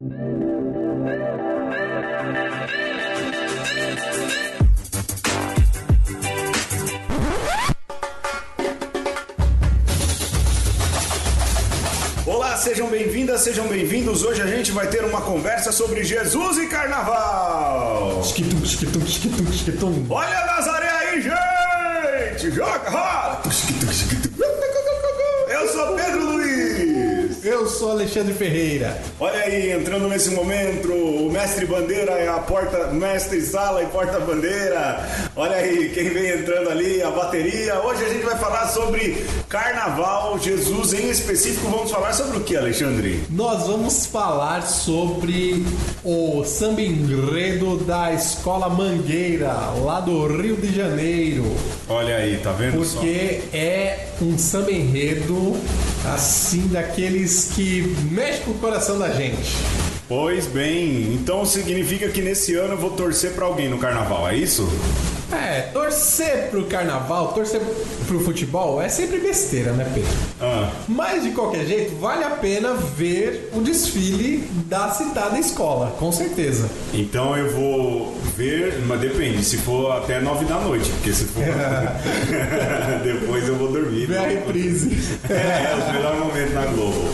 Olá, sejam bem-vindas, sejam bem-vindos. Hoje a gente vai ter uma conversa sobre Jesus e Carnaval. Esquitum, esquitum, esquitum, esquitum. Olha a Nazaré aí, gente! Joga roda! Eu sou Alexandre Ferreira. Olha aí, entrando nesse momento, o mestre bandeira é a porta, mestre sala e porta bandeira. Olha aí, quem vem entrando ali, a bateria. Hoje a gente vai falar sobre carnaval, Jesus em específico. Vamos falar sobre o que, Alexandre? Nós vamos falar sobre o samba enredo da Escola Mangueira, lá do Rio de Janeiro. Olha aí, tá vendo só? Porque é um samba enredo, assim, daqueles que mexe com o coração da gente. Pois bem, então significa que nesse ano eu vou torcer pra alguém no carnaval, é isso? É, torcer pro carnaval, torcer pro futebol é sempre besteira, né, Pedro? Ah, Mas de qualquer jeito, vale a pena ver o desfile da citada escola, com certeza. então eu vou ver, mas depende, se for até nove da noite, porque se for depois eu vou dormir. Ver a reprise. É, os melhores momentos na Globo.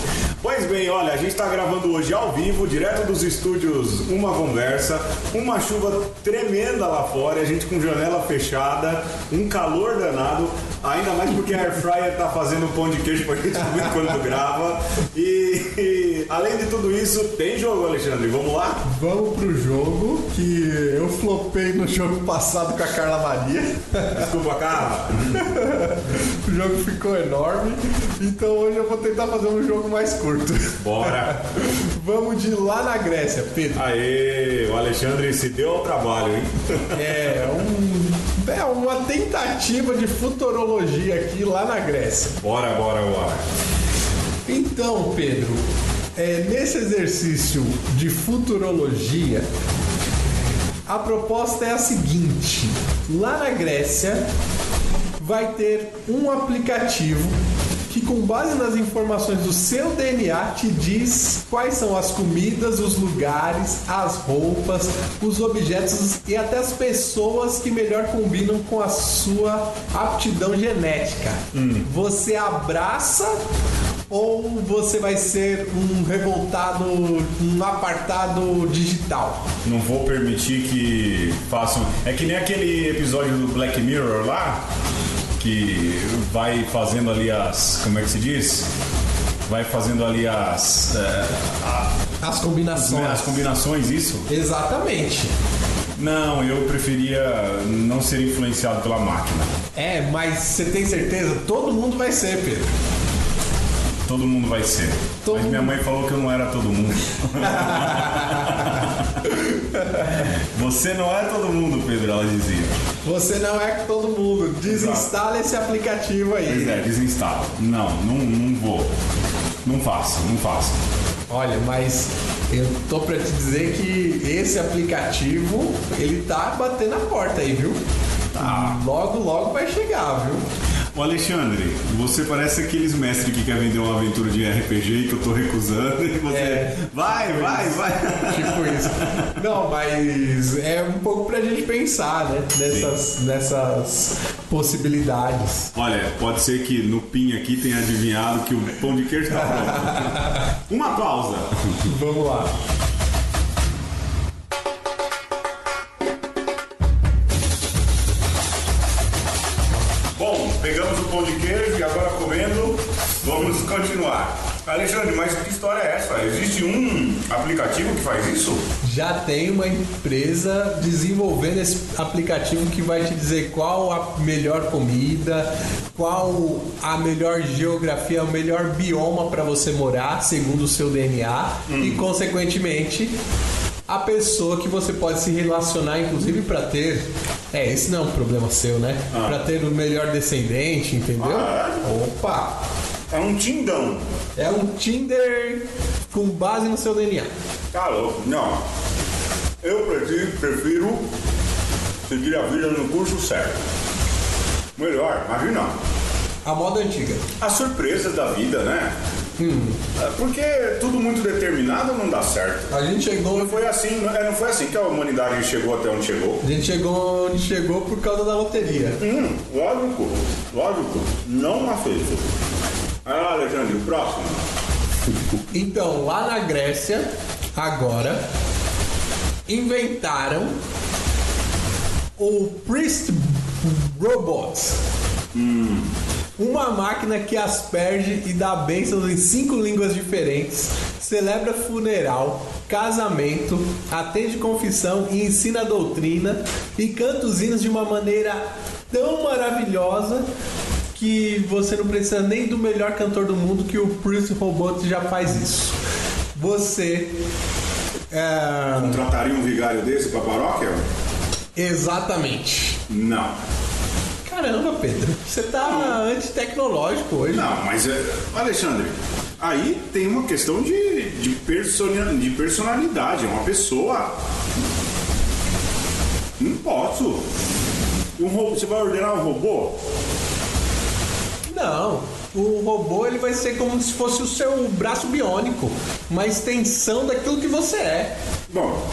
Pois bem, olha, a gente está gravando hoje ao vivo, direto dos estúdios Uma Conversa, uma chuva tremenda lá fora, a gente com janela fechada, um calor danado, ainda mais porque a Air Fryer tá fazendo pão de queijo pra gente comer quando grava. E, e, além de tudo isso, tem jogo, Alexandre, vamos lá? Vamos pro jogo que eu flopei no jogo passado com a Carla Maria. Desculpa, cara. O jogo ficou enorme, então hoje eu vou tentar fazer um jogo mais curto. Bora. Vamos de lá na Grécia, Pedro. Aê, o Alexandre se deu ao trabalho, hein? É um é uma tentativa de futurologia aqui lá na Grécia. Bora, bora, bora. Então, Pedro, é, nesse exercício de futurologia, a proposta é a seguinte: lá na Grécia vai ter um aplicativo que, com base nas informações do seu DNA, te diz quais são as comidas, os lugares, as roupas, os objetos e até as pessoas que melhor combinam com a sua aptidão genética. Você abraça ou você vai ser um revoltado, um apartado digital? Não vou permitir que façam. É que nem aquele episódio do Black Mirror lá, que vai fazendo ali as. Como é que se diz? Vai fazendo ali as. é, a- As combinações. as combinações, isso? Exatamente. Não, eu preferia não ser influenciado pela máquina. É, mas você tem certeza? Todo mundo vai ser, Pedro. Todo mundo vai ser. Todo Mas minha mãe falou que eu não era todo mundo. Você não é todo mundo, Pedro, ela dizia. Você não é todo mundo. Desinstala esse aplicativo Pois aí. é, desinstala. Não, não, não vou. Não faço, não faço. Olha, mas eu tô pra te dizer que esse aplicativo, ele tá batendo a porta aí, viu? Tá. Logo, logo vai chegar, viu? Ô Alexandre, você parece aqueles mestres que quer vender uma aventura de RPG que eu tô recusando e você. É. Vai, vai, vai. Tipo isso. Não, mas é um pouco pra gente pensar, né? Nessas, nessas possibilidades. Olha, pode ser que no PIN aqui tenha adivinhado que o pão de queijo tá pronto. Uma pausa. Vamos lá. Pão de queijo e agora comendo, vamos continuar. Alexandre, mas que história é essa? Existe um aplicativo que faz isso? Já tem uma empresa desenvolvendo esse aplicativo que vai te dizer qual a melhor comida, qual a melhor geografia, o melhor bioma para você morar, segundo o seu DNA, e consequentemente a pessoa que você pode se relacionar, inclusive para ter. É, esse não é um problema seu, né? Ah. Para ter o melhor descendente, entendeu? Ah, Opa! É um tindão. É um Tinder com base no seu DNA. Tá louco? Não. Eu prefiro, prefiro seguir a vida no curso certo. Melhor, imagina. A moda antiga. As surpresas da vida, né? É, Porque tudo muito determinado não dá certo. A gente chegou, Não foi assim, não, é, não foi assim que a humanidade chegou até onde chegou. a gente chegou onde chegou por causa da loteria. Hum, lógico, lógico. Não aceito. Ah, Alexandre, o próximo. Então, lá na Grécia, agora, inventaram o Priest Robot. Uma máquina que asperge e dá bênçãos em cinco línguas diferentes, celebra funeral, casamento, atende confissão e ensina a doutrina e canta os hinos de uma maneira tão maravilhosa que você não precisa nem do melhor cantor do mundo que o Priest Robot já faz isso. Você é, Contrataria um vigário desse pra paróquia? exatamente. Não. Caramba, Pedro, você tá antitecnológico hoje. Não, mas, é, Alexandre, aí tem uma questão de, de, de personalidade. É uma pessoa. Não posso. Um robô, você vai ordenar um robô? Não, o robô ele vai ser como se fosse o seu braço biônico, uma extensão daquilo que você é. Bom,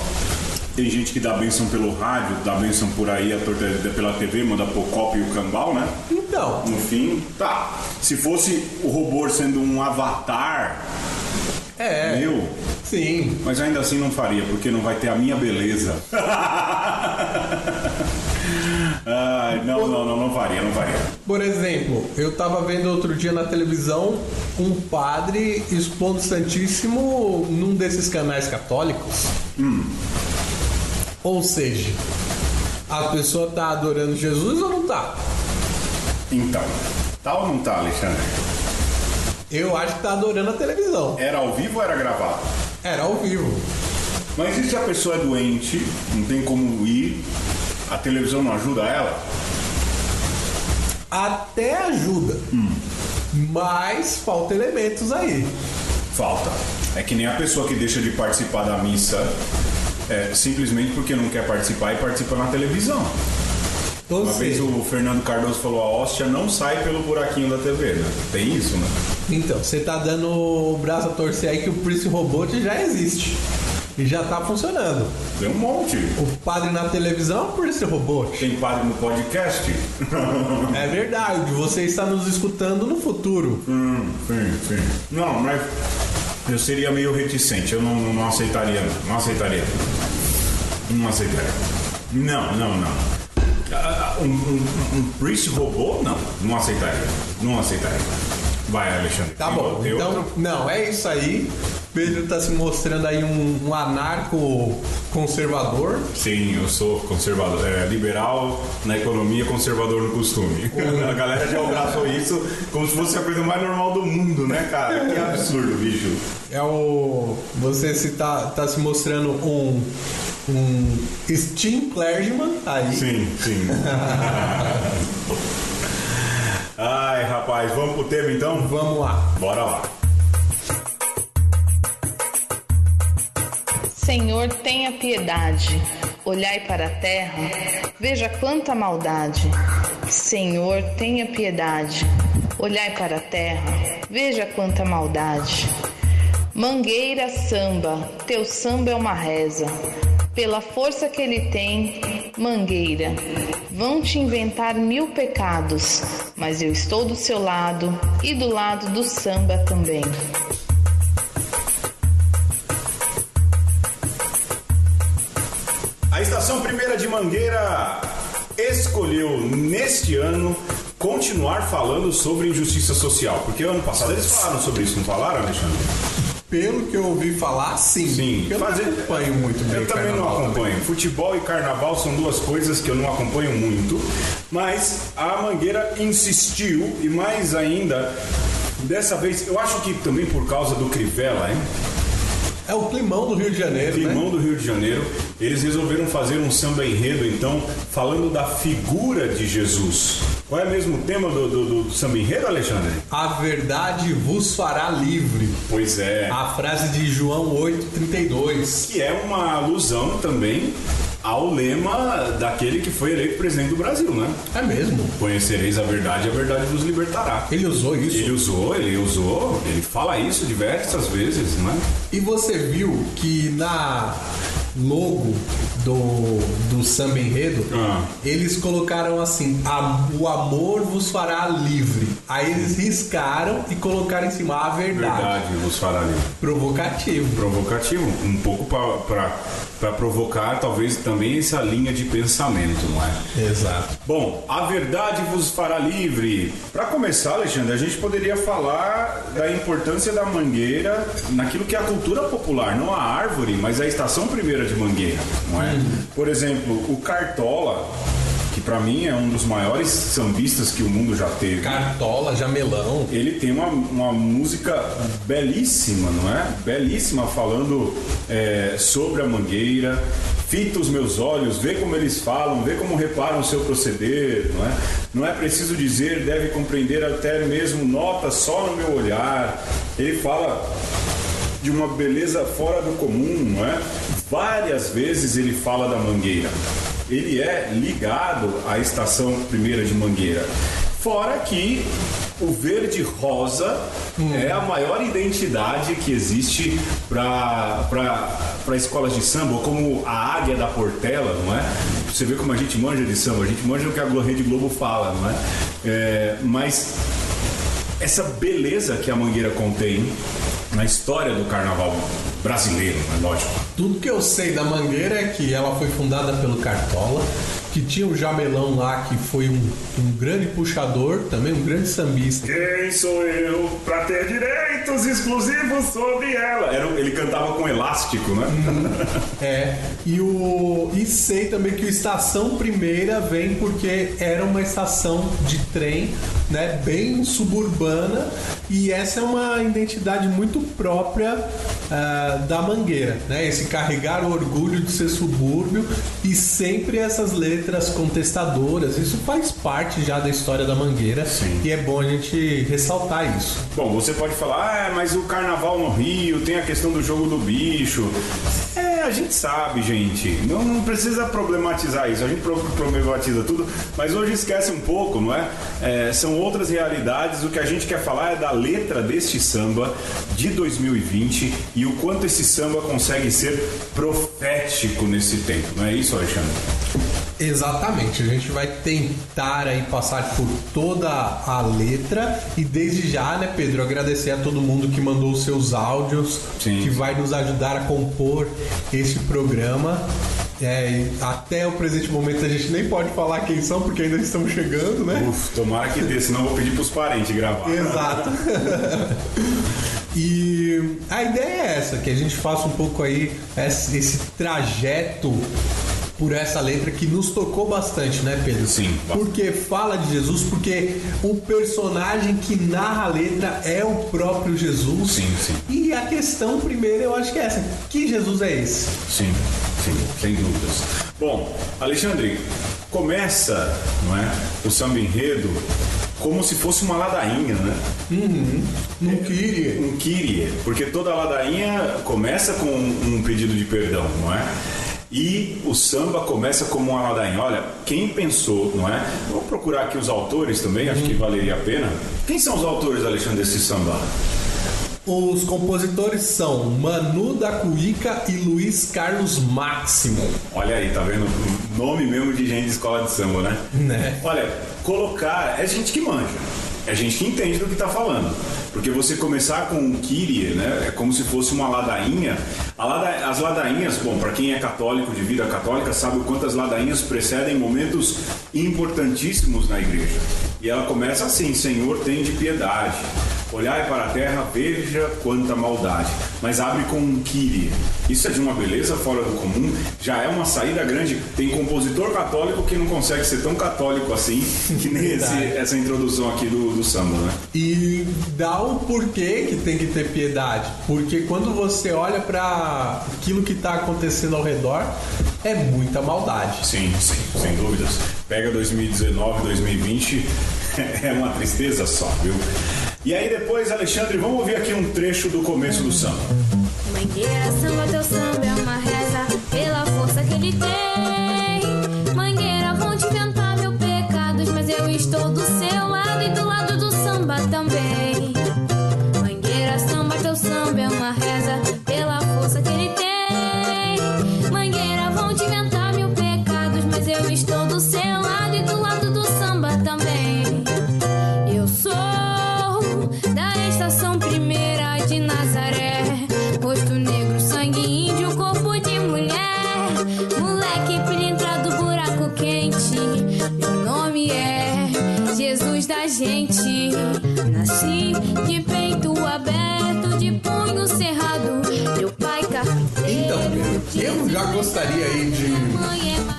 tem gente que dá benção pelo rádio, dá benção por aí, a torta pela TV, manda pôr copo e o cambal, né? Então, No fim, tá. Se fosse o robô sendo um avatar, é. meu, Sim. mas ainda assim não faria, porque não vai ter a minha beleza. Ai, não, não, não, não faria, não faria. Por exemplo, eu tava vendo outro dia na televisão um padre expondo Santíssimo num desses canais católicos. Ou seja, a pessoa tá adorando Jesus ou não tá? Então, tá ou não tá, Alexandre? Eu acho que tá adorando a televisão. Era ao vivo ou era gravado? Era ao vivo. Mas e se a pessoa é doente, não tem como ir, a televisão não ajuda ela? Até ajuda. Mas falta elementos aí. Falta. É que nem a pessoa que deixa de participar da missa é, simplesmente porque não quer participar e participa na televisão. Ou Uma vez o Fernando Cardoso falou: a hóstia não sai pelo buraquinho da TV, né? Tem isso, né? Então, você tá dando o braço a torcer aí que o Priest Robot já existe. E já tá funcionando. Tem um monte. O padre na televisão é o Priest Robot. Tem padre no podcast? É verdade, você está nos escutando no futuro. hum, sim, sim. Não, mas eu seria meio reticente. Eu não, não aceitaria. Não aceitaria. Não aceitaria. Não, não, não. Ah, Um, um, um priest robô? Não, não aceitaria. Não aceitaria. Vai, Alexandre. Tá bom, Tem então, outro? não, é isso aí. Pedro tá se mostrando aí um, um anarco conservador. Sim, eu sou conservador, é, liberal na economia, conservador no costume. A galera já abraçou isso como se fosse a coisa mais normal do mundo, né, cara? Que absurdo, bicho. É o. Você se tá, tá se mostrando um. Um Steam Clergyman aí. Sim, sim. Ai, rapaz, vamos pro tema então? Vamos lá. Bora lá. Senhor, tenha piedade. Olhai para a terra, veja quanta maldade. Senhor, tenha piedade. Olhai para a terra, veja quanta maldade. Mangueira samba, teu samba é uma reza. Pela força que ele tem, Mangueira, vão te inventar mil pecados, mas eu estou do seu lado e do lado do samba também. A Estação Primeira de Mangueira escolheu neste ano continuar falando sobre injustiça social, porque ano passado eles falaram sobre isso, não falaram, Alexandre? Pelo que eu ouvi falar, sim. Sim, eu fazer- não acompanho muito bem. Eu também não acompanho. Futebol e carnaval são duas coisas que eu não acompanho muito, mas a Mangueira insistiu e mais ainda, dessa vez, eu acho que também por causa do Crivella, hein? É o climão do Rio de Janeiro, né? Climão do Rio de Janeiro, eles resolveram fazer um samba enredo, então, falando da figura de Jesus. Qual é mesmo o tema do, do, do samba enredo, Alexandre? A verdade vos fará livre. Pois é. A frase de João 8,32. Que é uma alusão também ao lema daquele que foi eleito presidente do Brasil, né? É mesmo? Conhecereis a verdade, a verdade vos libertará. Ele usou isso? Ele usou, ele usou, ele fala isso diversas vezes, né? E você viu que na logo do, do samba enredo, Ah. eles colocaram assim: "A- o amor vos fará livre. Aí eles riscaram e colocaram em cima a verdade. Verdade vos fará livre. Provocativo. Provocativo, um pouco para provocar talvez também essa linha de pensamento, não é? Exato. Bom, a verdade vos fará livre. Para começar, Alexandre, a gente poderia falar da importância da mangueira naquilo que é a cultura popular, não a árvore, mas a estação primeira de mangueira, não é? Por exemplo, o Cartola, que para mim é um dos maiores sambistas que o mundo já teve. Cartola, jamelão. Ele tem uma, uma música belíssima, não é? Belíssima, falando é, sobre a mangueira. Fita os meus olhos, vê como eles falam, vê como reparam o seu proceder, não é? Não é preciso dizer, deve compreender até mesmo nota só no meu olhar. Ele fala de uma beleza fora do comum, não é? Várias vezes ele fala da mangueira. Ele é ligado à estação primeira de Mangueira. Fora que o verde rosa é a maior identidade que existe para escolas de samba, ou como a águia da Portela, não é? Você vê como a gente manja de samba, a gente manja o que a Rede Globo fala, não é? É, mas essa beleza que a Mangueira contém na história do carnaval brasileiro, é lógico. Tudo que eu sei da Mangueira é que ela foi fundada pelo Cartola, que tinha o Jamelão lá, que foi um, um grande puxador, também um grande sambista. Quem sou eu pra ter direitos exclusivos sobre ela? Era, ele cantava com elástico, né? É, e, o, e sei também que o Estação Primeira vem porque era uma estação de trem, né, bem suburbana, e essa é uma identidade muito própria ah, da Mangueira, né, esse carregar o orgulho de ser subúrbio e sempre essas letras contestadoras, isso faz parte já da história da Mangueira, Sim. e é bom a gente ressaltar isso. Bom, você pode falar, ah, mas o carnaval no Rio tem a questão do jogo do bicho. É, a gente sabe, gente. Não, não precisa problematizar isso. A gente pro- problematiza tudo, mas hoje esquece um pouco, não é? É, São outras realidades. O que a gente quer falar é da letra deste samba de 2020 e o quanto esse samba consegue ser profético nesse tempo. Não é isso, Alexandre? Exatamente, a gente vai tentar aí passar por toda a letra e desde já, né, Pedro, agradecer a todo mundo que mandou os seus áudios, Sim. que vai nos ajudar a compor este programa. É, até o presente momento a gente nem pode falar quem são, porque ainda estamos chegando, né? Uf, tomara que dê, senão eu vou pedir pros parentes gravar. Exato. e a ideia é essa, que a gente faça um pouco aí esse trajeto por essa letra que nos tocou bastante, né, Pedro? Sim. Porque fala de Jesus, porque o personagem que narra a letra é o próprio Jesus. Sim, sim. E a questão primeiro eu acho que é essa: que Jesus é esse? Sim, sim, sem dúvidas. Bom, Alexandre, começa não é, o samba enredo como se fosse uma ladainha, né? Não queria. Um Kyrie, porque toda ladainha começa com um pedido de perdão, não é? E o samba começa como uma ladainha. Olha, quem pensou, não é? Vou procurar aqui os autores também, acho que valeria a pena. Quem são os autores, Alexandre, desse samba? Os compositores são Manu da Cuíca e Luiz Carlos Máximo. Olha aí, tá vendo? Nome mesmo de gente de escola de samba, né? Né? Olha, colocar é gente que manja. É gente que entende do que tá falando. Porque você começar com um Kyrie, né? É como se fosse uma ladainha. A lada- as ladainhas, bom, para quem é católico, de vida católica, sabe o quanto as ladainhas precedem momentos importantíssimos na igreja. E ela começa assim: Senhor, tem de piedade. Olhai para a terra, veja quanta maldade. Mas abre com um Kyrie. Isso é de uma beleza fora do comum. Já é uma saída grande. Tem compositor católico que não consegue ser tão católico assim que nem esse- essa introdução aqui do, do samba, né? E dá o porquê que tem que ter piedade. Porque quando você olha para aquilo que tá acontecendo ao redor, é muita maldade. Sim, sim, sem dúvidas. Pega 2019, 2020, é uma tristeza só, viu? E aí depois, Alexandre, vamos ouvir aqui um trecho do começo do samba. Mangueira, samba, teu samba é uma reza pela força que ele tem.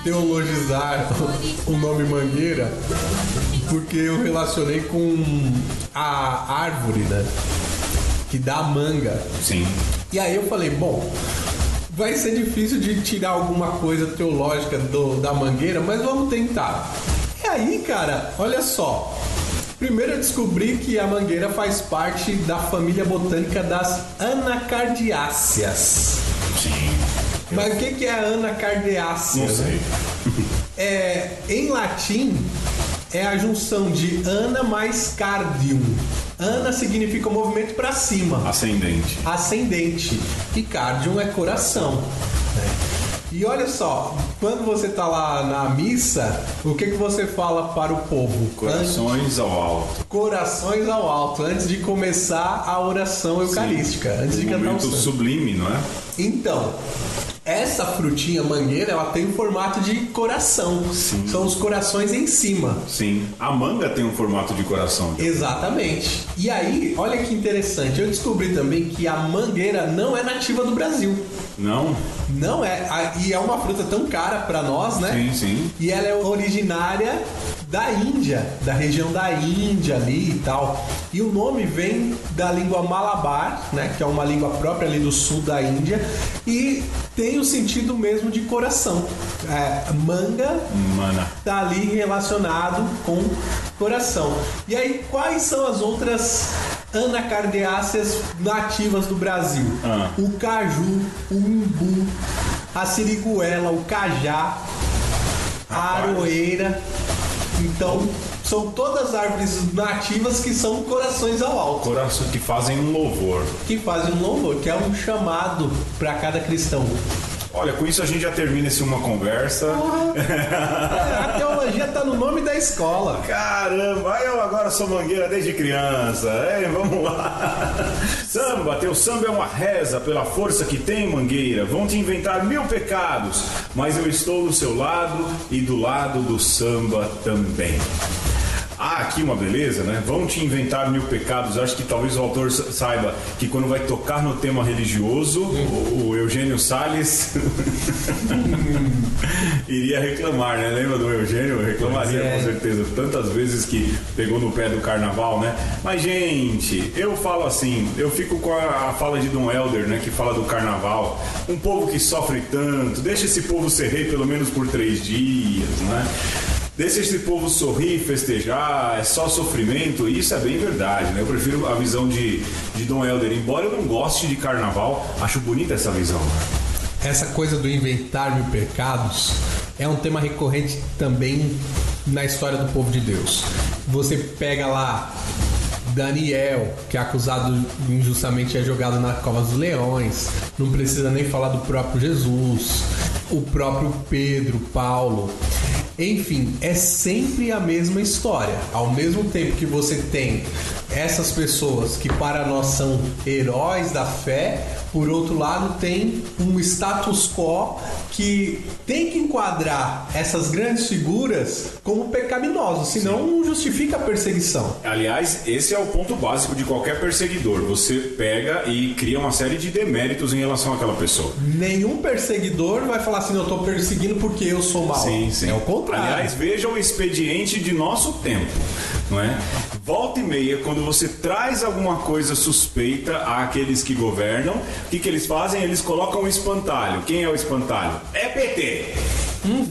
Teologizar o nome Mangueira, porque eu relacionei com a árvore, né? Que dá manga. Sim. E aí eu falei, bom, vai ser difícil de tirar alguma coisa teológica do, da mangueira, mas vamos tentar. E aí, cara, olha só. Primeiro eu descobri que a mangueira faz parte da família botânica das anacardiáceas. Mas o que, que é a anacardiácea? Não sei. É, em latim, é a junção de ana mais cardium. Ana significa movimento para cima, Ascendente. ascendente. E cardium é coração. né? E olha só, quando você tá lá na missa, o que, que você fala para o povo? Corações ao alto. Corações ao alto, antes de começar a oração eucarística, antes de Um cantar o momento santo. sublime, não é? Então, essa frutinha mangueira, ela tem um formato de coração. Sim. São os corações em cima. Sim. A manga tem um formato de coração. Exatamente. E aí, olha que interessante, eu descobri também que a mangueira não é nativa do Brasil. Não? Não é, e é uma fruta tão cara pra nós, né? Sim, sim. E ela é originária da Índia, da região da Índia ali e tal. E o nome vem da língua malabar, né, que é uma língua própria ali do sul da Índia, e tem o sentido mesmo de coração. É, manga Mana. tá ali relacionado com coração. E aí, quais são as outras anacardiáceas nativas do Brasil? Ah. O caju, o umbu, a siriguela, o cajá, a aroeira. Então, são todas árvores nativas que são corações ao alto, Coração que fazem um louvor. que fazem um louvor, que é um chamado para cada cristão. Olha, com isso a gente já termina esse uma conversa. A teologia tá no nome da escola. Caramba, eu agora sou mangueira desde criança. É, vamos lá. Samba, teu samba é uma reza pela força que tem, mangueira. Vão te inventar mil pecados, mas eu estou do seu lado e do lado do samba também. Ah, aqui uma beleza, né? Vão te inventar mil pecados. Acho que talvez o autor sa- saiba que quando vai tocar no tema religioso, o, o Eugênio Salles iria reclamar, né? Lembra do Eugênio? Reclamaria é. com certeza tantas vezes que pegou no pé do carnaval, né? Mas, gente, eu falo assim, eu fico com a, a fala de Dom Helder, né? Que fala do carnaval. Um povo que sofre tanto, deixa esse povo ser rei pelo menos por três dias, né? Deixa esse povo sorrir, festejar, é só sofrimento, e isso é bem verdade, né? Eu prefiro a visão de, de Dom Helder. Embora eu não goste de carnaval, acho bonita essa visão. Essa coisa do inventar mil pecados é um tema recorrente também na história do povo de Deus. Você pega lá Daniel, que é acusado injustamente é jogado na cova dos leões. Não precisa nem falar do próprio Jesus, o próprio Pedro, Paulo. Enfim, é sempre a mesma história. Ao mesmo tempo que você tem essas pessoas que para nós são heróis da fé, por outro lado tem um status quo que tem que enquadrar essas grandes figuras como pecaminosos, senão não justifica a perseguição. Aliás, esse é o ponto básico de qualquer perseguidor. Você pega e cria uma série de deméritos em relação àquela pessoa. Nenhum perseguidor vai falar assim, eu tô perseguindo porque eu sou mau. Sim, sim. É o contrário. Aliás, veja o expediente de nosso tempo, não é? Volta e meia, quando você traz alguma coisa suspeita àqueles que governam, o que, que eles fazem? Eles colocam o espantalho. Quem é o espantalho? É PT.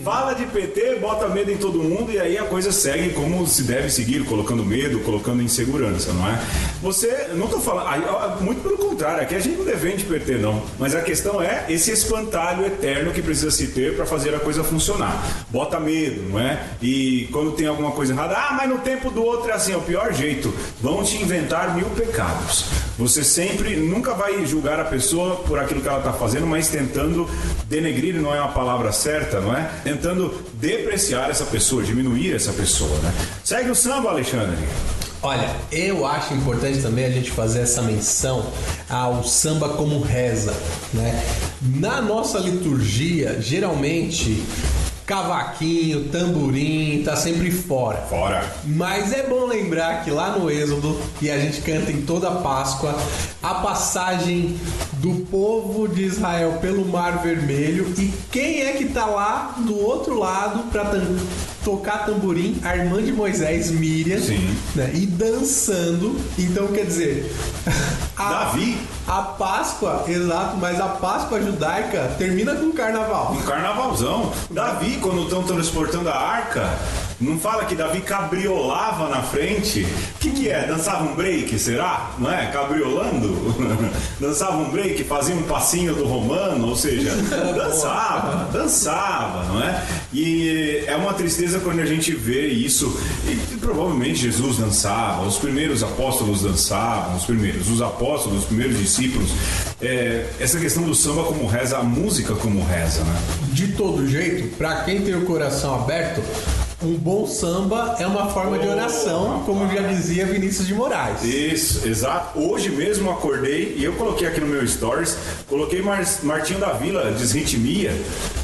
Fala de PT, bota medo em todo mundo e aí a coisa segue como se deve seguir, colocando medo, colocando insegurança, não é? Você, não tô falando, muito pelo contrário, aqui a gente não defende PT não, mas a questão é esse espantalho eterno que precisa se ter para fazer a coisa funcionar. Bota medo, não é? E quando tem alguma coisa errada, ah, mas no tempo do outro é assim, é o pior jeito. Vão te inventar mil pecados. Você sempre, nunca vai julgar a pessoa por aquilo que ela está fazendo, mas tentando denegrir não é uma palavra certa, não é? Tentando depreciar essa pessoa, diminuir essa pessoa, né? Segue o samba, Alexandre. Olha, eu acho importante também a gente fazer essa menção ao samba como reza, né? Na nossa liturgia, geralmente cavaquinho, tamborim, tá sempre fora. Fora. Mas é bom lembrar que lá no Êxodo, e a gente canta em toda a Páscoa, a passagem do povo de Israel pelo Mar Vermelho e quem é que tá lá do outro lado para tocar tamborim? A irmã de Moisés, Miriam, Sim. Né? e dançando. Então, quer dizer, a, Davi. A Páscoa, exato, mas a Páscoa judaica termina com o carnaval. Um carnavalzão. Davi, quando estão transportando a arca, não fala que Davi cabriolava na frente? O que, que é? Dançava um break, será? Não é? Cabriolando? dançava um break, fazia um passinho do romano, ou seja, dançava, dançava, não é? E é uma tristeza quando a gente vê isso. E, provavelmente Jesus dançava, os primeiros apóstolos dançavam, os primeiros, os apóstolos, os primeiros discípulos. É, essa questão do samba como reza, a música como reza, né? De todo jeito, para quem tem o coração aberto, um bom samba é uma forma de oração, como já dizia Vinícius de Moraes. Isso, exato. Hoje mesmo acordei e eu coloquei aqui no meu stories, coloquei Mar Martinho da Vila, Desritmia,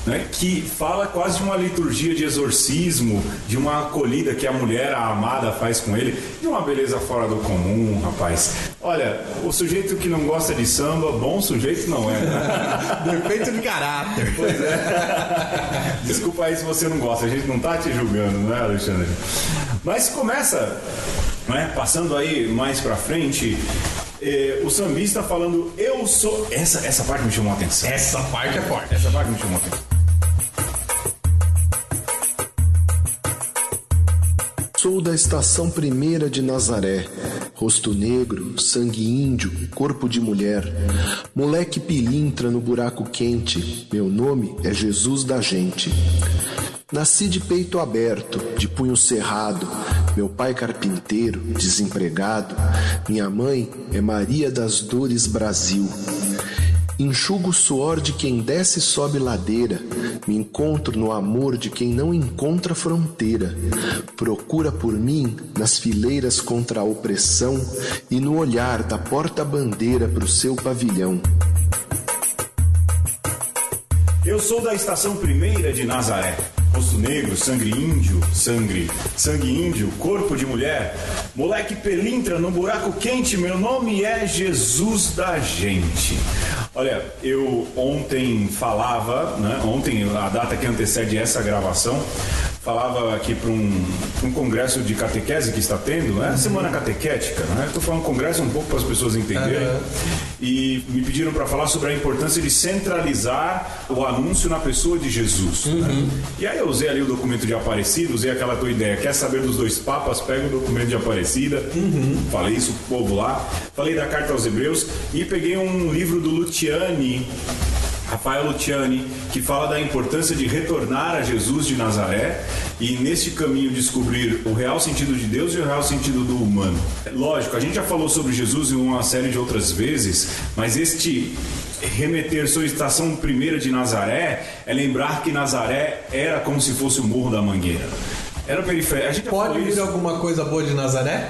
né, que fala quase de uma liturgia de exorcismo, de uma acolhida que a mulher, a amada, faz com ele, de uma beleza fora do comum, rapaz. Olha, o sujeito que não gosta de samba, bom sujeito não é. Né? Defeito de caráter. Pois é. Desculpa aí se você não gosta, a gente não tá te julgando, não é, Alexandre? Mas começa, né, passando aí mais pra frente, eh, o sambista falando, eu sou. Essa, essa parte me chamou a atenção. Essa parte é forte. Essa parte me chamou a atenção. Sou da estação primeira de Nazaré, rosto negro, sangue índio, corpo de mulher, moleque pilintra no buraco quente, meu nome é Jesus da gente. Nasci de peito aberto, de punho cerrado, meu pai carpinteiro, desempregado, minha mãe é Maria das Dores Brasil. Enxugo o suor de quem desce e sobe ladeira, me encontro no amor de quem não encontra fronteira. Procura por mim nas fileiras contra a opressão e no olhar da porta-bandeira pro seu pavilhão. Eu sou da estação primeira de Nazaré. Rosto negro, sangue índio, sangue, sangue índio, corpo de mulher, moleque pelintra no buraco quente, meu nome é Jesus da gente. Olha, eu ontem falava, né, ontem, a data que antecede essa gravação, falava aqui para um, um congresso de catequese que está tendo, né? Semana catequética, né? Estou falando congresso um pouco para as pessoas entenderem. Uhum. E me pediram para falar sobre a importância de centralizar o anúncio na pessoa de Jesus. Né? E aí eu usei ali o documento de Aparecida, usei aquela tua ideia. Quer saber dos dois papas? Pega o documento de Aparecida. Falei isso pro povo lá. Falei da carta aos Hebreus e peguei um livro do Luciani. Rafael Luciani, que fala da importância de retornar a Jesus de Nazaré e neste caminho descobrir o real sentido de Deus e o real sentido do humano. Lógico, a gente já falou sobre Jesus em uma série de outras vezes, mas este remeter sua estação primeira de Nazaré é lembrar que Nazaré era como se fosse o Morro da Mangueira. Era periférico. A gente Pode vir alguma coisa boa de Nazaré?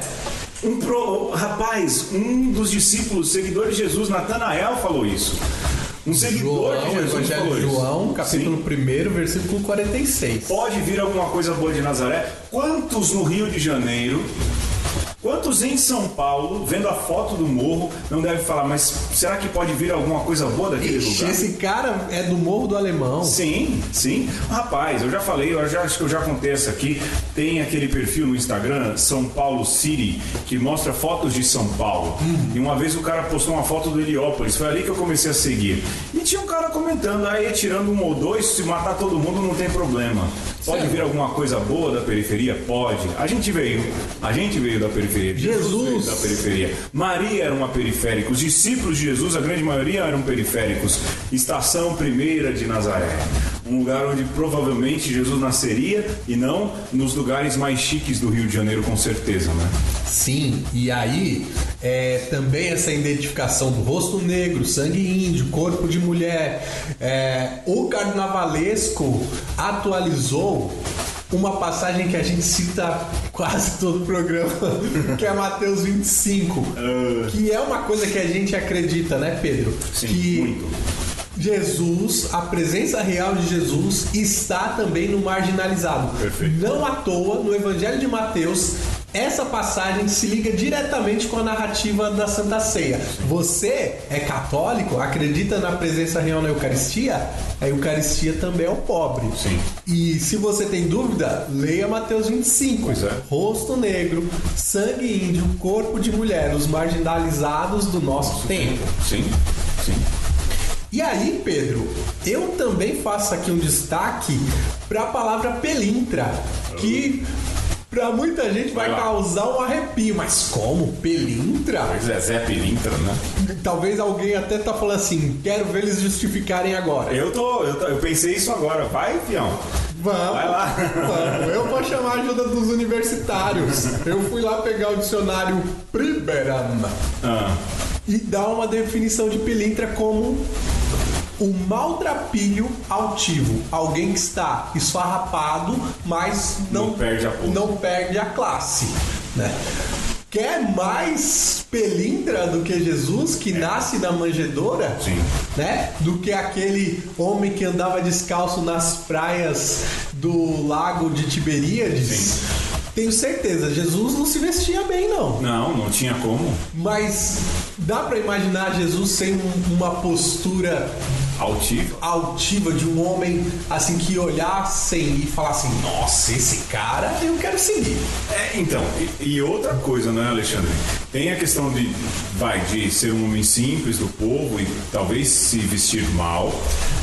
Um pro- rapaz, um dos discípulos, seguidores de Jesus, Natanael, falou isso. Um seguidor João, de Jesus Evangelho falou isso. João, Sim. capítulo 1, versículo 46. Pode vir alguma coisa boa de Nazaré? Quantos no Rio de Janeiro? Quantos em São Paulo, vendo a foto do morro, não devem falar, mas será que pode vir alguma coisa boa daquele Ixi, lugar? esse cara é do Morro do Alemão. Sim, sim. Rapaz, eu já falei, eu já, acho que eu já contei essa aqui. Tem aquele perfil no Instagram, São Paulo City, que mostra fotos de São Paulo. E uma vez o cara postou uma foto do Heliópolis, foi ali que eu comecei a seguir. E tinha um cara comentando, aí tirando um ou dois, se matar todo mundo não tem problema. Pode vir alguma coisa boa da periferia? Pode. A gente veio, a gente veio da periferia. Jesus. veio da periferia. Maria era uma periférica. Os discípulos de Jesus, a grande maioria eram periféricos. Estação primeira de Nazaré. Um lugar onde provavelmente Jesus nasceria e não nos lugares mais chiques do Rio de Janeiro, com certeza, né? Sim, e aí é, também essa identificação do rosto negro, sangue índio, corpo de mulher. É, o carnavalesco atualizou uma passagem que a gente cita quase todo o programa, que é Mateus 25, que é uma coisa que a gente acredita, né, Pedro? Sim, que muito. Jesus, a presença real de Jesus está também no marginalizado. Perfeito. Não à toa, no Evangelho de Mateus, essa passagem se liga diretamente com a narrativa da Santa Ceia. Você é católico, acredita na presença real na Eucaristia? A Eucaristia também é o pobre. Sim. E se você tem dúvida, leia Mateus 25. Pois é. Rosto negro, sangue índio, corpo de mulher, os marginalizados do nosso tempo. Sim, sim. E aí, Pedro, eu também faço aqui um destaque para a palavra pelintra, que para muita gente vai, Vai causar um arrepio, mas como pelintra? Mas é Zé Pilintra, né? Talvez alguém até tá falando assim, quero ver eles justificarem agora. Eu tô, eu tô- eu pensei isso agora. Vai, fião. Vamos, Vai lá. vamos. Eu vou chamar a ajuda dos universitários. Eu fui lá pegar o dicionário Priberam Ah, e dar uma definição de pilintra como um maltrapilho altivo, alguém que está esfarrapado, mas não, Não perde a não perde a classe, né? Quer mais pelintra do que Jesus que nasce na manjedoura? Sim. Né? Do que aquele homem que andava descalço nas praias do lago de Tiberíades? Sim. Tenho certeza, Jesus não se vestia bem, não. não, não tinha como. Mas dá pra imaginar Jesus sem um- uma postura Altivo. altiva de um homem assim que olhassem e falassem: Nossa, esse cara eu quero seguir. É, então, e, e outra coisa, né, Alexandre? Tem a questão de, vai, de ser um homem simples do povo e talvez se vestir mal,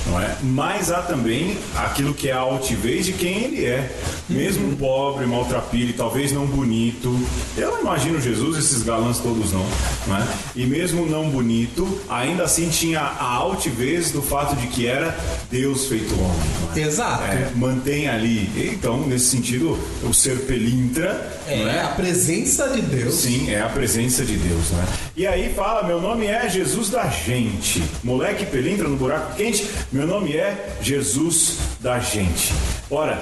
não é? Mas há também aquilo que é a altivez de quem ele é. Mesmo pobre, maltrapilho, talvez não bonito. Eu não imagino Jesus, esses galãs todos não, não é? E mesmo não bonito, ainda assim tinha a altivez do fato de que era Deus feito homem. é? Exato. É, mantém ali. Então, nesse sentido, o ser pelintra, não É, a presença de Deus. Sim, é a presença de Deus, né? E aí fala, meu nome é Jesus da gente. Moleque pelintra no buraco quente, meu nome é Jesus da gente. Ora,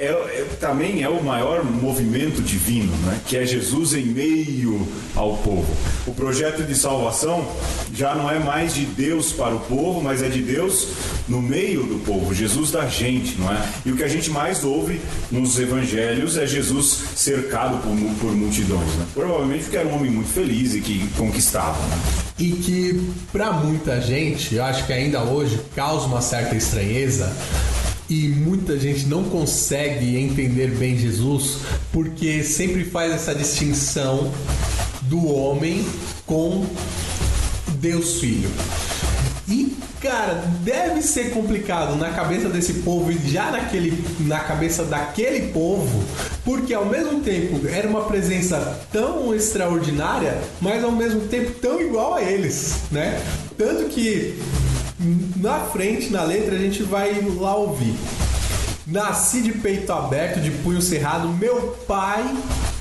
é, é- também é o maior movimento divino, né? Que é Jesus em meio ao povo. O projeto de salvação já não é mais de Deus para o povo, mas é de Deus no meio do povo, Jesus da gente, não é? E o que a gente mais ouve nos evangelhos é Jesus cercado por, por multidões, né? Provavelmente porque era um homem muito feliz e que conquistava, né? E que pra muita gente, eu acho que ainda hoje causa uma certa estranheza e muita gente não consegue entender bem Jesus porque sempre faz essa distinção do homem com Deus Filho. E, cara, deve ser complicado na cabeça desse povo e já naquele, na cabeça daquele povo, porque ao mesmo tempo era uma presença tão extraordinária, mas ao mesmo tempo tão igual a eles, né? Tanto que na frente, na letra, a gente vai lá ouvir. Nasci de peito aberto, de punho cerrado, meu pai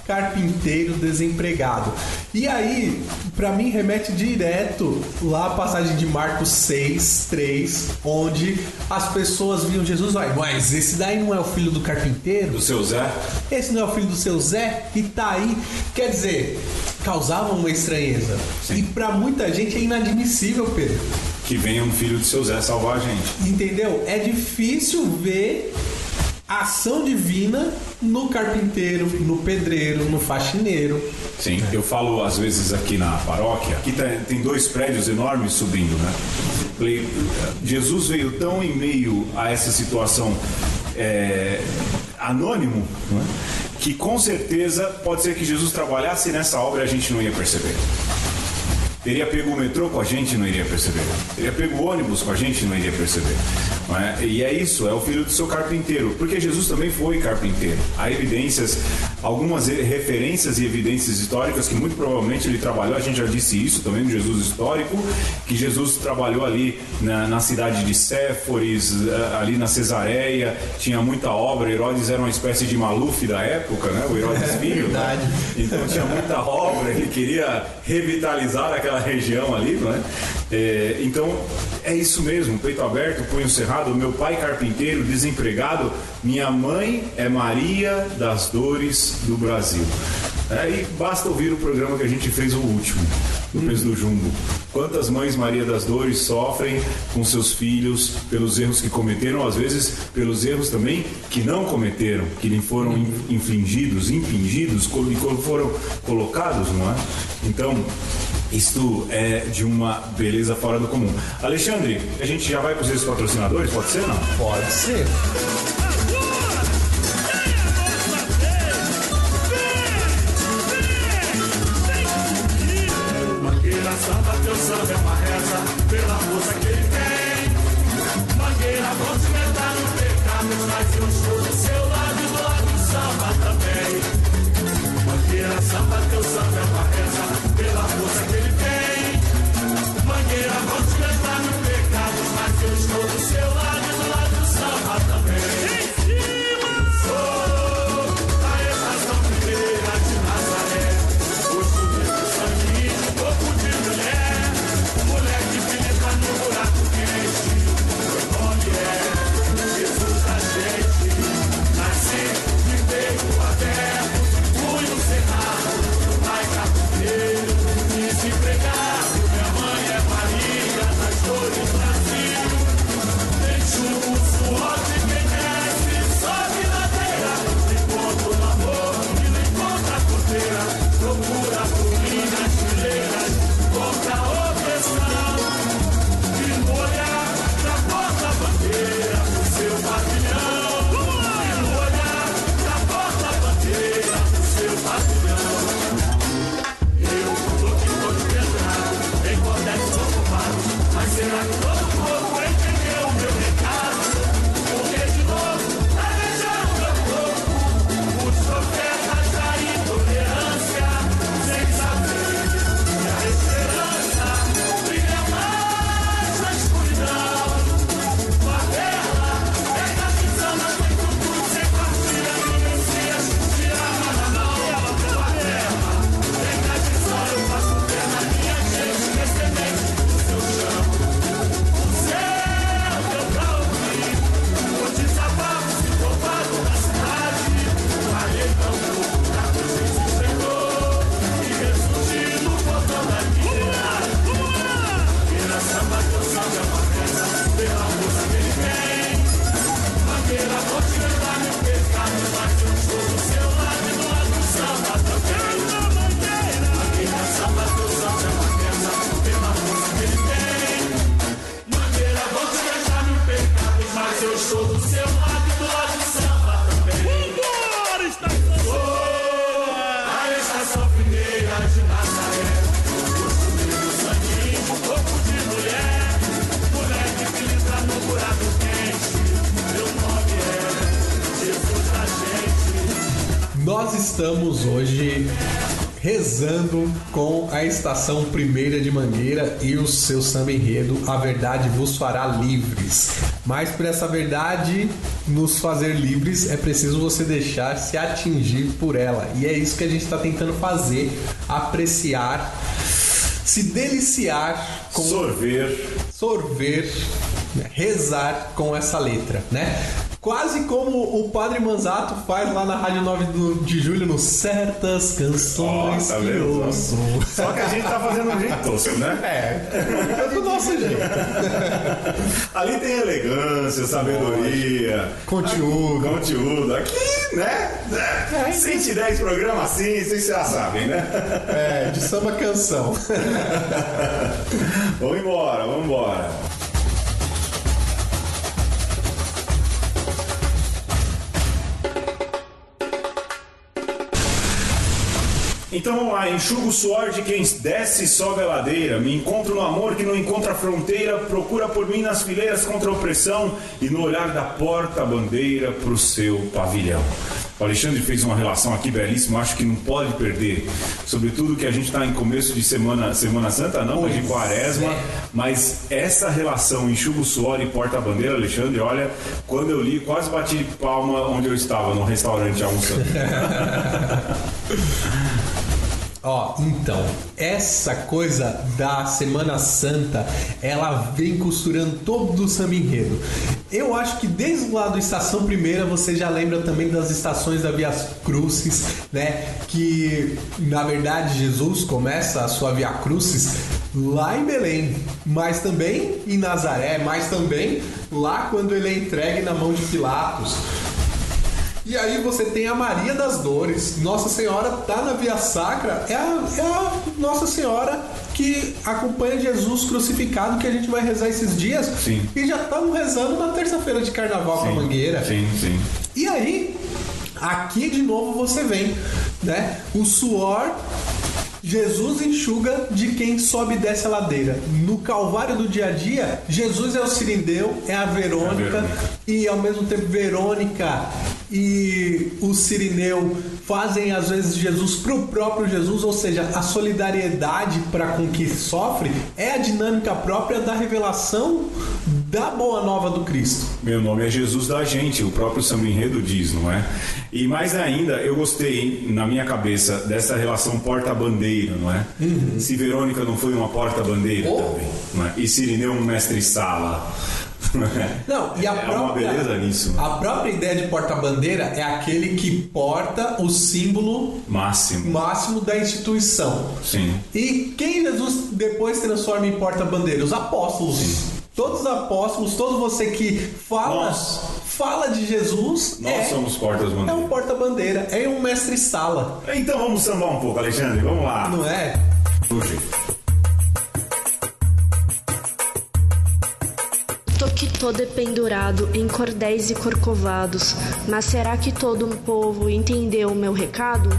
carpinteiro desempregado. E aí, pra mim, remete direto lá a passagem de Marcos 6, 3, onde as pessoas viam Jesus, vai, mas esse daí não é o filho do carpinteiro? Do seu Zé? Esse não é o filho do seu Zé? E tá aí. Quer dizer, causava uma estranheza. Sim. E pra muita gente é inadmissível, Pedro. Que venha um filho do seu Zé salvar a gente. Entendeu? É difícil ver a ação divina no carpinteiro, no pedreiro, no faxineiro. Sim, eu falo às vezes aqui na paróquia, aqui tem, dois prédios enormes subindo, né? Jesus veio tão em meio a essa situação é, anônimo, né? que com certeza pode ser que Jesus trabalhasse nessa obra e a gente não ia perceber. Teria pego o metrô com a gente não iria perceber. Teria pego o ônibus com a gente não iria perceber. Não é? E é isso, é o filho do seu carpinteiro. Porque Jesus também foi carpinteiro. Há evidências, algumas referências e evidências históricas que muito provavelmente ele trabalhou. A gente já disse isso também no Jesus histórico, que Jesus trabalhou ali na, na cidade de Séforis, eh, ali na Cesareia. Tinha muita obra. Herodes era uma espécie de Maluf da época, né? O Herodes filho. né? verdade. Então tinha muita obra, ele queria revitalizar aquela região ali, não é? É, então é isso mesmo, peito aberto, punho cerrado, meu pai carpinteiro, desempregado, minha mãe é Maria das Dores do Brasil. É, e basta ouvir o programa que a gente fez o último, no peso do jumbo. Quantas mães Maria das Dores sofrem com seus filhos pelos erros que cometeram, às vezes pelos erros também que não cometeram, que lhe foram infligidos, impingidos, foram colocados, não é? Então, isto é de uma beleza fora do comum. Alexandre, a gente já vai para os patrocinadores, pode ser não? Pode ser. Samba, teu samba é uma estação Primeira de Mangueira e o seu samba enredo A Verdade vos fará livres. Mas para essa verdade nos fazer livres é preciso você deixar se atingir por ela. E é isso que a gente está tentando fazer, apreciar, se deliciar com Sorver. sorver, né, rezar com essa letra, né? Quase como o Padre Manzato faz lá na Rádio 9 do- de Julho no Certas Canções Ó, tá que vendo? ouço. Só que a gente tá fazendo um jeito tosco, né? É, é do nosso jeito. Ali tem elegância, sabedoria, Conteúdo. conteúdo. Aqui, né? 110 programas assim, vocês já sabem, né? É, de samba canção. Vamos embora, vamos embora. Então vamos lá, enxugo o suor de quem desce e sobe a ladeira. Me encontro no amor que não encontra fronteira. Procura por mim nas fileiras contra a opressão e no olhar da porta-bandeira pro seu pavilhão. O Alexandre fez uma relação aqui belíssima, acho que não pode perder. Sobretudo que a gente está em começo de semana, semana Santa, não, mas de quaresma. é. Mas essa relação enxuga o suor e porta-bandeira, Alexandre, olha, quando eu li, quase bati de palma onde eu estava, no restaurante almoçando. Ó, então, essa coisa da Semana Santa, ela vem costurando todo o samba enredo. Eu acho que desde lá do Estação Primeira você já lembra também das estações da Via Crucis, né? Que na verdade Jesus começa a sua Via Crucis lá em Belém, mas também em Nazaré, mas também lá quando ele é entregue na mão de Pilatos. E aí você tem a Maria das Dores. Nossa Senhora tá na Via Sacra. É a, é a Nossa Senhora que acompanha Jesus crucificado que a gente vai rezar esses dias. Sim. E já estamos rezando na terça-feira de carnaval com a Mangueira. Sim, sim. E aí, aqui de novo você vem, né? O suor Jesus enxuga de quem sobe e desce a ladeira. No Calvário do dia a dia, Jesus é o Sirineu, é a Verônica, É a Verônica. e ao mesmo tempo Verônica e o Sirineu fazem às vezes Jesus pro próprio Jesus, ou seja, a solidariedade para com que sofre é a dinâmica própria da revelação da boa nova do Cristo. Meu nome é Jesus da gente, o próprio samba enredo diz, não é? E mais ainda, eu gostei, na minha cabeça, dessa relação porta-bandeira, não é? Se Verônica não foi uma porta-bandeira Oh. também, é? E Sirineu um mestre-sala. não é? E a é própria, uma beleza nisso, né? A própria ideia de porta-bandeira é aquele que porta o símbolo Máximo. máximo da instituição. Sim. E quem Jesus depois transforma em porta-bandeira? Os apóstolos. Todos os apóstolos, todo você que fala, fala de Jesus Nós é, somos é um porta-bandeira, é um mestre-sala, Então vamos sambar um pouco, Alexandre, vamos lá. não é? Toquitô dependurado em cordéis e corcovados, mas será que todo um povo entendeu o meu recado?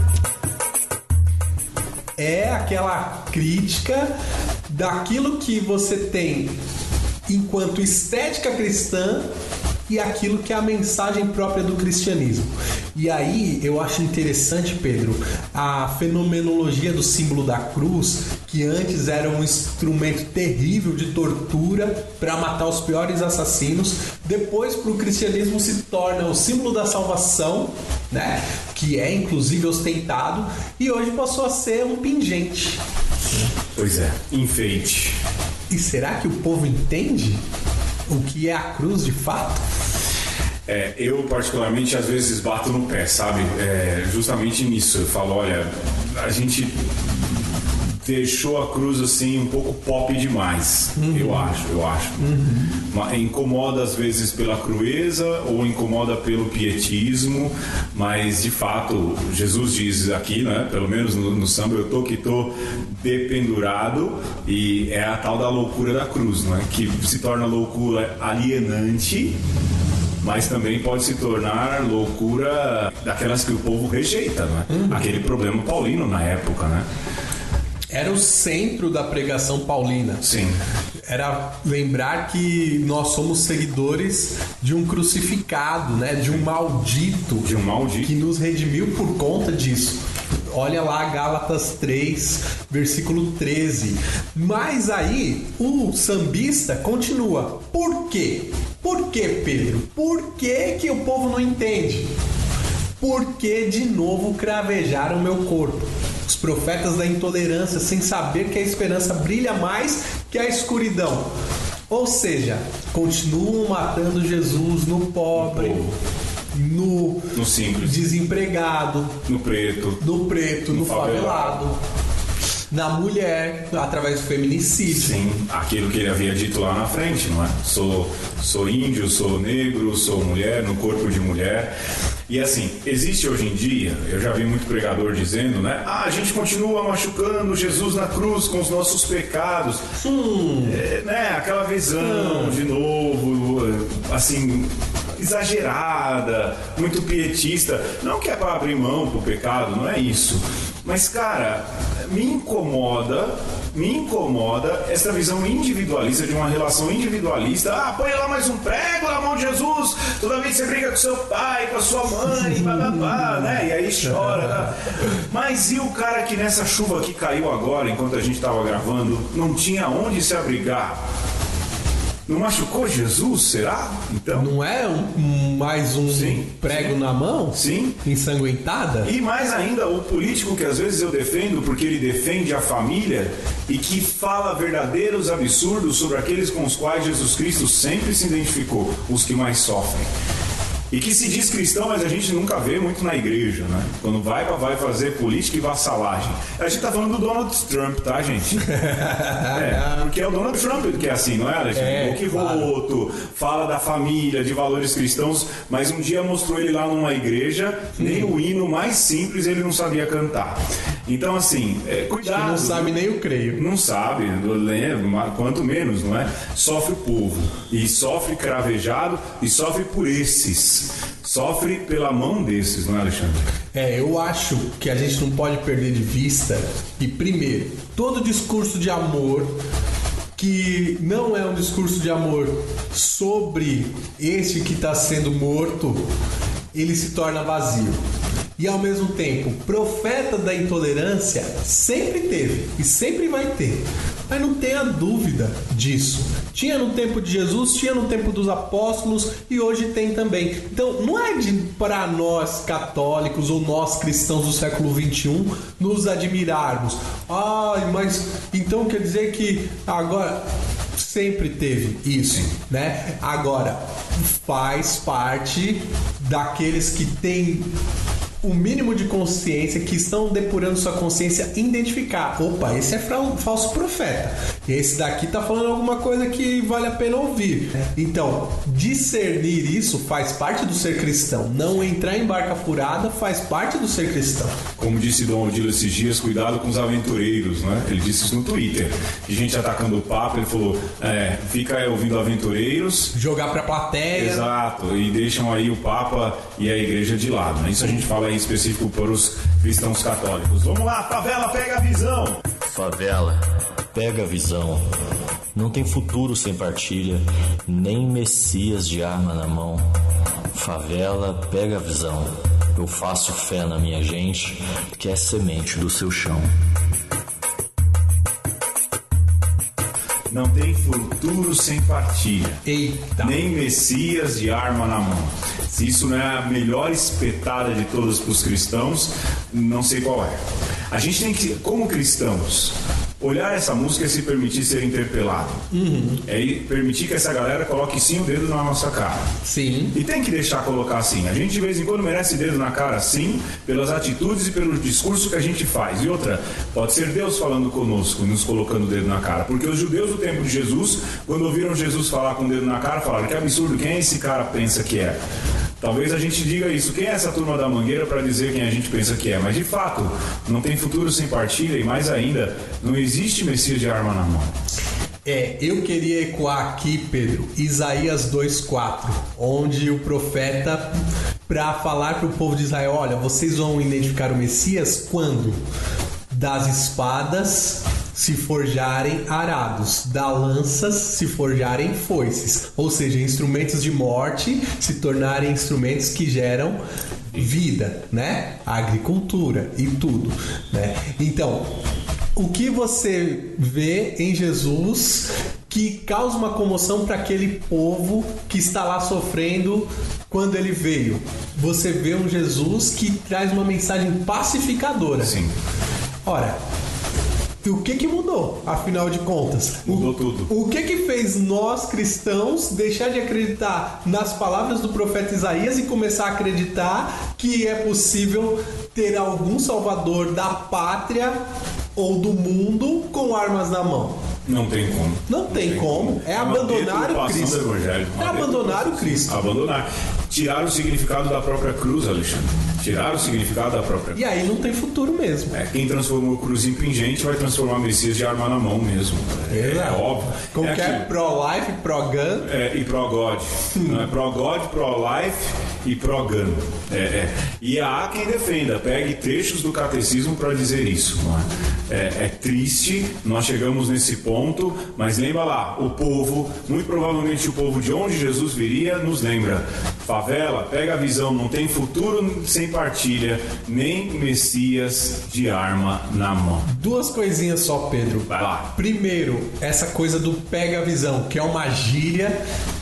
é aquela crítica daquilo que você tem enquanto estética cristã e aquilo que é a mensagem própria do cristianismo. E aí eu acho interessante, Pedro, a fenomenologia do símbolo da cruz, que antes era um instrumento terrível de tortura para matar os piores assassinos, depois para o cristianismo se torna o símbolo da salvação, né? Que é inclusive ostentado e hoje passou a ser um pingente. Pois é, enfeite. E será que o povo entende o que é a cruz de fato? É, eu particularmente às vezes bato no pé, sabe? É, justamente nisso. Eu falo, olha, a gente deixou a cruz assim um pouco pop demais. Eu acho, eu acho. Ma- Incomoda às vezes pela crueza ou incomoda pelo pietismo, mas de fato Jesus diz aqui, né? Pelo menos no, no samba eu tô que tô dependurado e é a tal da loucura da cruz, não é? Que se torna loucura alienante mas também pode se tornar loucura daquelas que o povo rejeita, né? Aquele problema paulino na época, né? Era o centro da pregação paulina. Sim. Era lembrar que nós somos seguidores de um crucificado, né? De um maldito. De um maldito. Que nos redimiu por conta disso. Olha lá Gálatas 3, versículo 13. Mas aí o sambista continua. Por quê? Por quê, Pedro? Por que, que o povo não entende? Porque de novo cravejaram meu corpo. Os profetas da intolerância, sem saber que a esperança brilha mais que a escuridão. Ou seja, continuam matando Jesus no pobre, no No simples, desempregado, no preto. no preto, no, No favelado, na mulher, através do feminicídio. Sim, aquilo que ele havia dito lá na frente, não é? Sou, sou índio, sou negro, sou mulher, no corpo de mulher. E assim, existe hoje em dia, eu já vi muito pregador dizendo, né? Ah, a gente continua machucando Jesus na cruz com os nossos pecados. É, né? Aquela visão, de novo, assim, exagerada, muito pietista. Não que é para abrir mão pro pecado, não é isso. Mas, cara, me incomoda, me incomoda essa visão individualista de uma relação individualista. Ah, põe lá mais um prego na mão de Jesus, toda vez que você briga com seu pai, com a sua mãe, blá, né? E aí chora. Né? Mas e o cara que nessa chuva que caiu agora, enquanto a gente estava gravando, não tinha onde se abrigar? Não machucou Jesus, será? Então. Não é um- mais um Sim, prego sim. na mão? Sim. Ensanguentada? E mais ainda, o político que às vezes eu defendo porque ele defende a família e que fala verdadeiros absurdos sobre aqueles com os quais Jesus Cristo sempre se identificou, os que mais sofrem. E que se diz cristão, mas a gente nunca vê muito na igreja, né? Quando vai pra vai fazer política e vassalagem. A gente tá falando do Donald Trump, tá, gente? É, porque é o Donald Trump que é assim, não é, Alexandre? É, o que claro. roto, fala da família, de valores cristãos, mas um dia mostrou ele lá numa igreja, nem o hino mais simples ele não sabia cantar. Então, assim, é, cuidado. não sabe nem o creio. Não sabe, quanto menos, não é? Sofre o povo, e sofre cravejado, e sofre por esses. Sofre pela mão desses, não é, Alexandre? É, eu acho que a gente não pode perder de vista que, primeiro, todo discurso de amor que não é um discurso de amor sobre este que está sendo morto, ele se torna vazio. E ao mesmo tempo, profeta da intolerância sempre teve e sempre vai ter. Mas não tenha dúvida disso. Tinha no tempo de Jesus, tinha no tempo dos apóstolos e hoje tem também. Então, não é para nós católicos ou nós cristãos do século 21 nos admirarmos. Ai, mas então quer dizer que agora sempre teve isso, né? Agora faz parte daqueles que têm o mínimo de consciência, que estão depurando sua consciência, identificar. Opa, esse é falso profeta. Esse daqui tá falando alguma coisa que vale a pena ouvir. Então, discernir isso faz parte do ser cristão. Não entrar em barca furada faz parte do ser cristão. Como disse Dom Odilo esses dias, cuidado com os aventureiros, né? Ele disse isso no Twitter. E gente atacando o Papa, ele falou: é, fica aí ouvindo aventureiros. Jogar pra plateia. Exato, e deixam aí o Papa e a igreja de lado. Né? Isso a gente fala em específico para os cristãos católicos. Vamos lá, favela, pega a visão! Favela, pega a visão. Não tem futuro sem partilha, nem messias de arma na mão. Favela, pega a visão. Eu faço fé na minha gente, que é semente do seu chão. Não tem futuro sem partilha. Eita. Nem Messias de arma na mão. Se isso não é a melhor espetada de todas para os cristãos, não sei qual é. A gente tem que, como cristãos, olhar essa música e se permitir ser interpelado. É e permitir que essa galera coloque sim o dedo na nossa cara. Sim. E tem que deixar colocar assim. A gente de vez em quando merece dedo na cara sim, pelas atitudes e pelo discurso que a gente faz. E outra, pode ser Deus falando conosco, nos colocando o dedo na cara. Porque os judeus do tempo de Jesus, quando ouviram Jesus falar com o dedo na cara, falaram: que absurdo, quem é esse cara pensa que é? Talvez a gente diga isso. Quem é essa turma da mangueira para dizer quem a gente pensa que é? Mas de fato, não tem futuro sem partilha e mais ainda, não existe Messias de arma na mão. É, eu queria ecoar aqui, Pedro, Isaías 2:4, onde o profeta para falar para o povo de Israel, olha, vocês vão identificar o Messias quando das espadas se forjarem arados, da lanças se forjarem foices, ou seja, instrumentos de morte se tornarem instrumentos que geram vida, né? Agricultura e tudo, né? Então, o que você vê em Jesus que causa uma comoção para aquele povo que está lá sofrendo quando ele veio? Você vê um Jesus que traz uma mensagem pacificadora. Sim. Ora, e o que que mudou, afinal de contas? O- Mudou tudo. O que que fez nós cristãos deixar de acreditar nas palavras do profeta Isaías e começar a acreditar que é possível ter algum salvador da pátria ou do mundo com armas na mão? Não tem como. Não tem como. É abandonar o Cristo. É abandonar o Cristo. Abandonar. Tirar o significado da própria cruz, Alexandre. Tirar o significado da própria E aí não tem futuro mesmo. É, quem transformou cruz em pingente vai transformar Messias de arma na mão mesmo. É, é Exato. óbvio. Como é é pro-life, pro-gun? É, e pro-God. Não é pro-God, pro-life e progano. É, é. E há quem defenda, pegue trechos do catecismo para dizer isso. É? É, é triste, nós chegamos nesse ponto, mas lembra lá, o povo, muito provavelmente o povo de onde Jesus viria, nos lembra. Favela, pega a visão, não tem futuro sem partilha, nem Messias de arma na mão. Duas coisinhas só, Pedro. Vai lá. Primeiro, essa coisa do pega a visão, que é uma gíria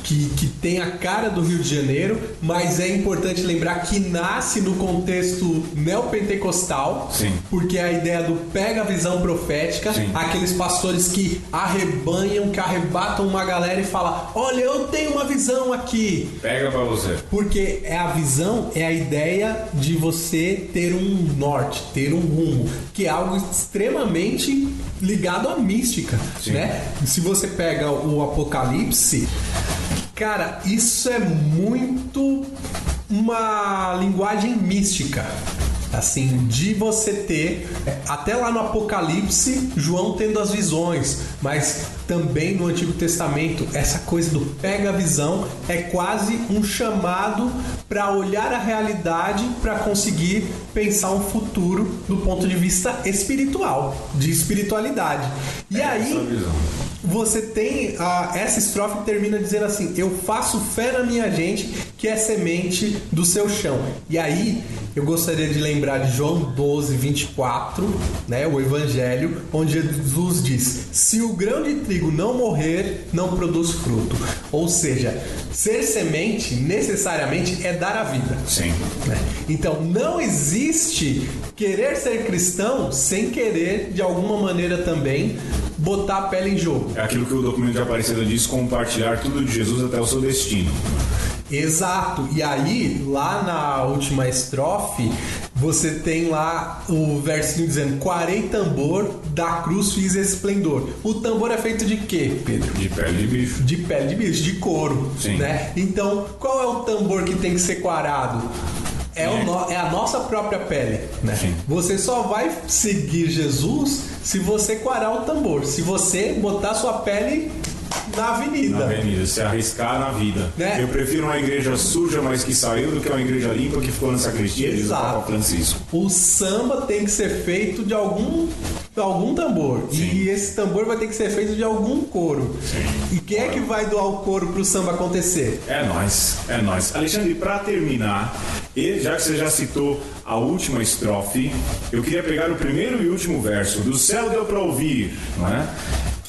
que, que tem a cara do Rio de Janeiro, mas é importante lembrar que nasce no contexto neopentecostal, Sim. porque é a ideia do pega a visão profética, Sim. aqueles pastores que arrebanham, que arrebatam uma galera e falam: Olha, eu tenho uma visão aqui. Pega pra você. Porque é a visão, é a ideia de você ter um norte, ter um rumo, que é algo extremamente ligado à mística, Sim. né? Se você pega o Apocalipse, cara, isso é muito uma linguagem mística. Assim, de você ter, até lá no Apocalipse, João tendo as visões, mas também no Antigo Testamento, essa coisa do pega a visão é quase um chamado para olhar a realidade para conseguir pensar um futuro do ponto de vista espiritual, de espiritualidade. E aí, essa visão. você tem a, essa estrofe termina dizendo assim: Eu faço fé na minha gente, que é semente do seu chão. E aí, eu gostaria de lembrar de João 12, 24, né, o Evangelho, onde Jesus diz: Se o grão de trigo não morrer, não produz fruto. Ou seja, ser semente necessariamente é dar a vida. Sim. né? Então não existe querer ser cristão sem querer, de alguma maneira também, botar a pele em jogo. É aquilo que o documento de Aparecida diz, compartilhar tudo de Jesus até o seu destino. Exato. E aí, lá na última estrofe, você tem lá o versinho dizendo: Quarei tambor, da cruz fiz esplendor. O tambor é feito de quê, Pedro? De pele de bicho. De pele de bicho, de couro, Sim. né? Então, qual é o tambor que tem que ser quarado? É, o no- é a nossa própria pele, né? Sim. Você só vai seguir Jesus se você quarar o tambor, se você botar sua pele na avenida. Na avenida, se arriscar na vida. Né? Eu prefiro uma igreja suja, mas que saiu, do que uma igreja limpa que ficou na sacristia, diz o Exato. Papa Francisco. O samba tem que ser feito de algum algum tambor. E esse tambor vai ter que ser feito de algum couro. E quem é que vai doar o couro pro samba acontecer? É nós, é nós. Alexandre, para terminar, e já que você já citou a última estrofe, eu queria pegar o primeiro e último verso. Do céu deu para ouvir, não é?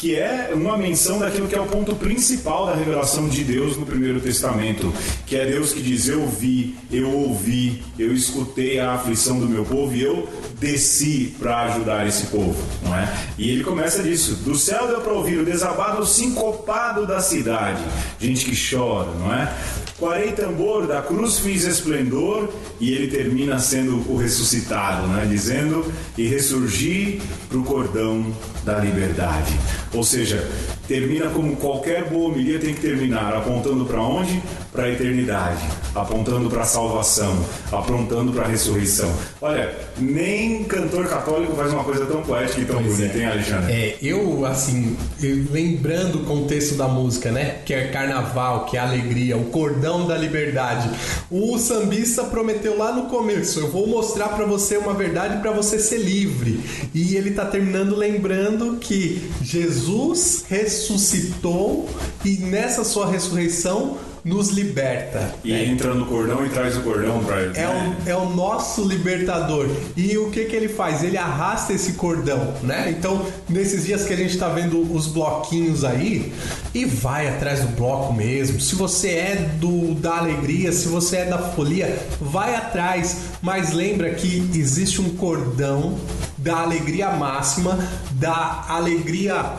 Que é uma menção daquilo que é o ponto principal da revelação de Deus no Primeiro Testamento, que é Deus que diz: Eu vi, eu ouvi, eu escutei a aflição do meu povo e eu desci para ajudar esse povo, não é? E ele começa disso: Do céu deu para ouvir o desabado sincopado da cidade, gente que chora, não é? Quarei tambor, da cruz fiz esplendor, e ele termina sendo o ressuscitado, né? dizendo: E ressurgi para o cordão da liberdade. Ou seja, termina como qualquer boa homilia tem que terminar, apontando para onde? Para a eternidade, apontando para a salvação, apontando para a ressurreição. Olha, nem cantor católico faz uma coisa tão poética e tão bonita, hein, Alexandre? É, eu, assim, eu- lembrando o contexto da música, né? Que é carnaval, que é alegria, o cordão da liberdade. O sambista prometeu lá no começo: eu vou mostrar pra você uma verdade pra você ser livre. E ele tá terminando lembrando que Jesus ressuscitou e nessa sua ressurreição nos liberta. E entra no cordão e traz o cordão para ele. É né? o, é o nosso libertador. E o que que ele faz? Ele arrasta esse cordão, né? Então, nesses dias que a gente tá vendo os bloquinhos aí, e vai atrás do bloco mesmo. Se você é do da alegria, se você é da folia, vai atrás. Mas lembra que existe um cordão da alegria máxima, da alegria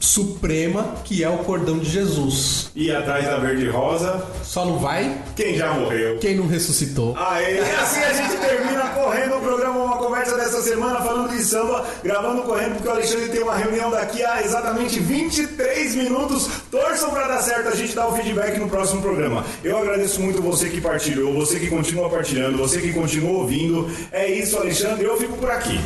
suprema, que é o cordão de Jesus. E atrás da verde e rosa, Só não vai quem já morreu. quem não ressuscitou. Aê, e assim a gente termina correndo o programa Uma Conversa dessa semana falando de samba, gravando correndo porque o Alexandre tem uma reunião daqui a exatamente 23 minutos. Torçam pra dar certo, a gente dá o feedback no próximo programa. Eu agradeço muito você que partilhou, você que continua partilhando, você que continua ouvindo. É isso, Alexandre, eu fico por aqui.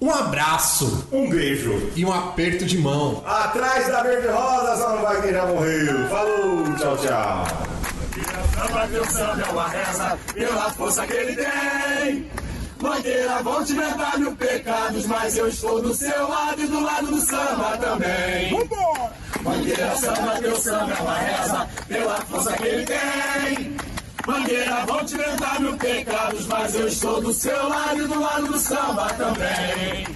Um abraço Um beijo. e um aperto de mão. Atrás da verde rosa, só não vai quem já morreu. Falou, tchau, tchau. Samba teu samba é uma reza pela força que ele tem. Mangueira, vão te inventar mil pecados, mas eu estou do seu lado e do lado do samba também. Mangueira, samba, teu samba é uma reza pela força que ele tem. Mangueira, vão te inventar mil pecados, mas eu estou do seu lado e do lado do samba também.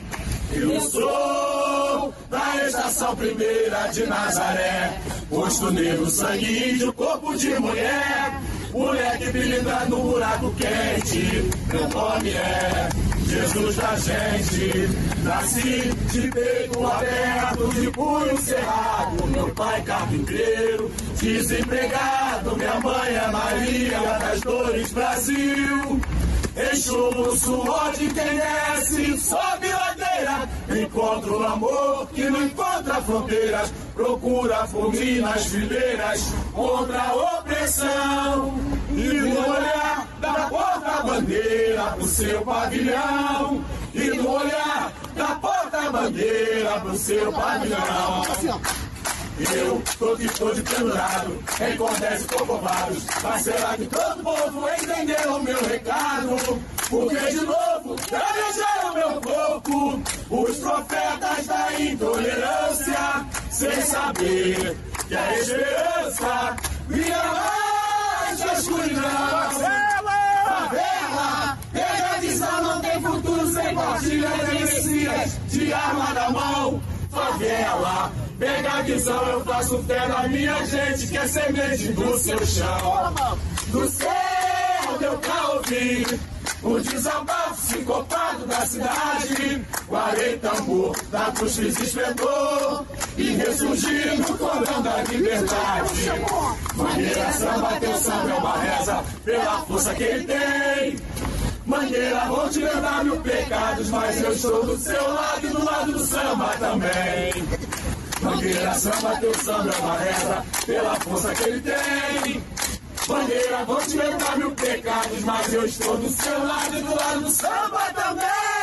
Eu sou da estação primeira de Nazaré, rosto negro, sangue índio, corpo de mulher. Mulher que brilha no buraco quente, meu nome é Jesus da gente. Nasci de peito aberto, de punho cerrado. Meu pai carpinteiro, desempregado. Minha mãe é Maria das Dores Brasil. Enxumo o suor de quem desce, sobe ladeira. Encontro o amor que não encontra fronteiras. Procura fome nas fileiras contra a opressão. E no olhar da porta-bandeira pro seu pavilhão. E no olhar da porta-bandeira pro seu pavilhão. Eu tô que tô de pendurado, em cordéis corcovados. Mas será que todo povo entendeu o meu recado? Porque de novo, o meu corpo, os profetas da intolerância, sem saber que a esperança vira mais a escuridão. Favela, pega visão, não tem futuro sem partilha de Messias, de arma na mão. Favela, pega a visão, eu faço fé na minha gente, que é semente do seu chão. Do céu deu pra o desabafo sincopado da cidade. Guarei tambor da cruz fiz esplendor e ressurgi no cordão da liberdade. Maneira samba, teu samba é uma reza pela força que ele tem. Mangueira, vou te lembrar mil pecados, mas eu estou do seu lado e do lado do samba também. Mangueira, samba, teu samba é uma reza pela força que ele tem. Mangueira, vou te lembrar mil pecados, mas eu estou do seu lado e do lado do samba também.